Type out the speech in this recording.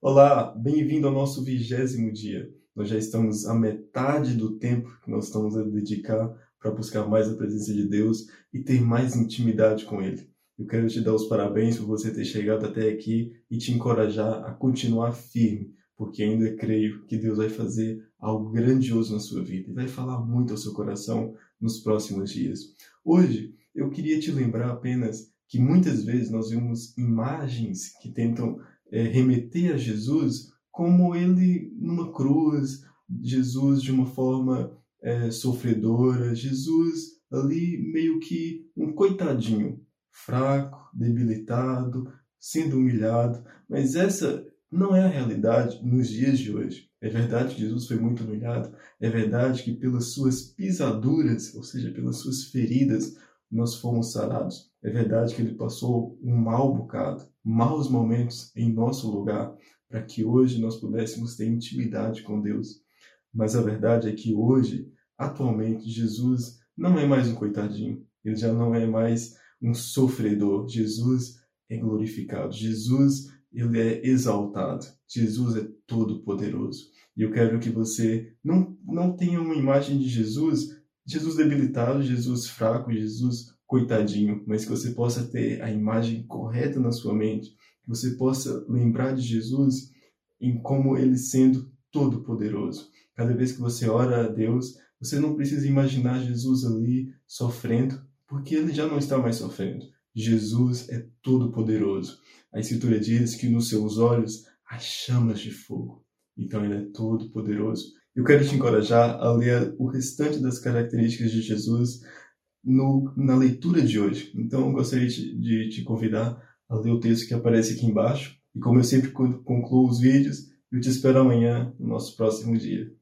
Olá, bem-vindo ao nosso vigésimo dia. Nós já estamos à metade do tempo que nós estamos a dedicar para buscar mais a presença de Deus e ter mais intimidade com Ele. Eu quero te dar os parabéns por você ter chegado até aqui e te encorajar a continuar firme, porque ainda creio que Deus vai fazer algo grandioso na sua vida e vai falar muito ao seu coração nos próximos dias. Hoje, eu queria te lembrar apenas que muitas vezes nós vemos imagens que tentam é, remeter a Jesus como ele numa cruz, Jesus de uma forma é, sofredora, Jesus ali meio que um coitadinho, fraco, debilitado, sendo humilhado, mas essa não é a realidade nos dias de hoje. É verdade que Jesus foi muito humilhado, é verdade que pelas suas pisaduras, ou seja, pelas suas feridas, nós fomos sarados. É verdade que ele passou um mau bocado, maus momentos em nosso lugar, para que hoje nós pudéssemos ter intimidade com Deus. Mas a verdade é que hoje, atualmente, Jesus não é mais um coitadinho, ele já não é mais um sofredor. Jesus é glorificado, Jesus ele é exaltado, Jesus é todo poderoso. E eu quero que você não, não tenha uma imagem de Jesus Jesus debilitado, Jesus fraco, Jesus coitadinho, mas que você possa ter a imagem correta na sua mente, que você possa lembrar de Jesus em como ele sendo todo poderoso. Cada vez que você ora a Deus, você não precisa imaginar Jesus ali sofrendo, porque ele já não está mais sofrendo. Jesus é todo poderoso. A escritura diz que nos seus olhos há chamas de fogo. Então ele é todo poderoso. Eu quero te encorajar a ler o restante das características de Jesus no, na leitura de hoje. Então, eu gostaria de, de te convidar a ler o texto que aparece aqui embaixo. E como eu sempre concluo os vídeos, eu te espero amanhã no nosso próximo dia.